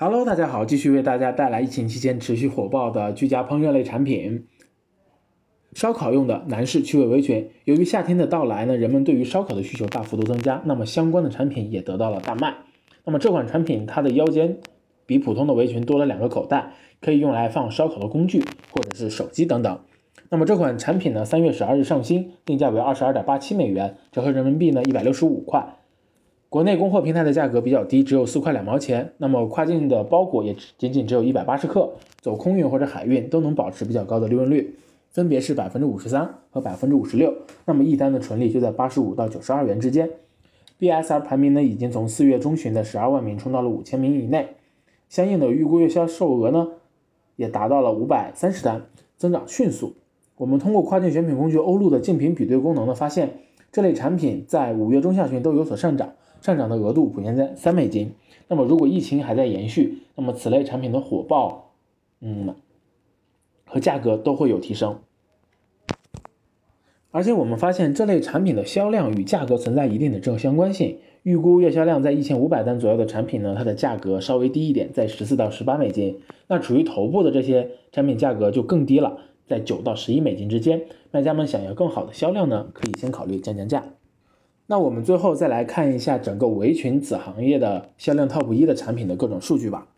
Hello，大家好，继续为大家带来疫情期间持续火爆的居家烹饪类产品。烧烤用的男士趣味围裙，由于夏天的到来呢，人们对于烧烤的需求大幅度增加，那么相关的产品也得到了大卖。那么这款产品它的腰间比普通的围裙多了两个口袋，可以用来放烧烤的工具或者是手机等等。那么这款产品呢，三月十二日上新，定价为二十二点八七美元，折合人民币呢一百六十五块。国内供货平台的价格比较低，只有四块两毛钱。那么跨境的包裹也仅仅只有一百八十克，走空运或者海运都能保持比较高的利润率，分别是百分之五十三和百分之五十六。那么一单的纯利就在八十五到九十二元之间。BSR 排名呢已经从四月中旬的十二万名冲到了五千名以内，相应的预估月销售额呢也达到了五百三十单，增长迅速。我们通过跨境选品工具欧路的竞品比对功能呢，发现这类产品在五月中下旬都有所上涨。上涨的额度普遍在三美金。那么，如果疫情还在延续，那么此类产品的火爆，嗯，和价格都会有提升。而且我们发现这类产品的销量与价格存在一定的正相关性。预估月销量在一千五百单左右的产品呢，它的价格稍微低一点，在十四到十八美金。那处于头部的这些产品价格就更低了，在九到十一美金之间。卖家们想要更好的销量呢，可以先考虑降降价。那我们最后再来看一下整个围裙子行业的销量 TOP 一的产品的各种数据吧。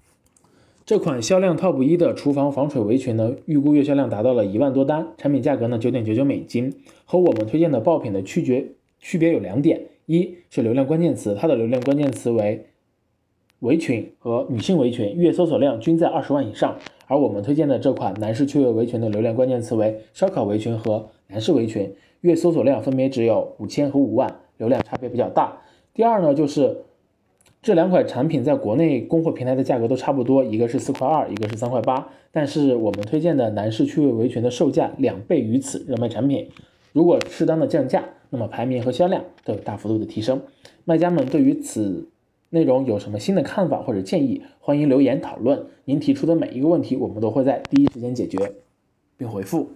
这款销量 TOP 一的厨房防水围裙呢，预估月销量达到了一万多单，产品价格呢九点九九美金，和我们推荐的爆品的区别区别有两点：一是流量关键词，它的流量关键词为围裙和女性围裙，月搜索量均在二十万以上；而我们推荐的这款男士趣味围裙的流量关键词为烧烤围裙和男士围裙，月搜索量分别只有五千和五万。流量差别比较大。第二呢，就是这两款产品在国内供货平台的价格都差不多，一个是四块二，一个是三块八。但是我们推荐的男士趣味围裙的售价两倍于此热卖产品。如果适当的降价，那么排名和销量都有大幅度的提升。卖家们对于此内容有什么新的看法或者建议，欢迎留言讨论。您提出的每一个问题，我们都会在第一时间解决并回复。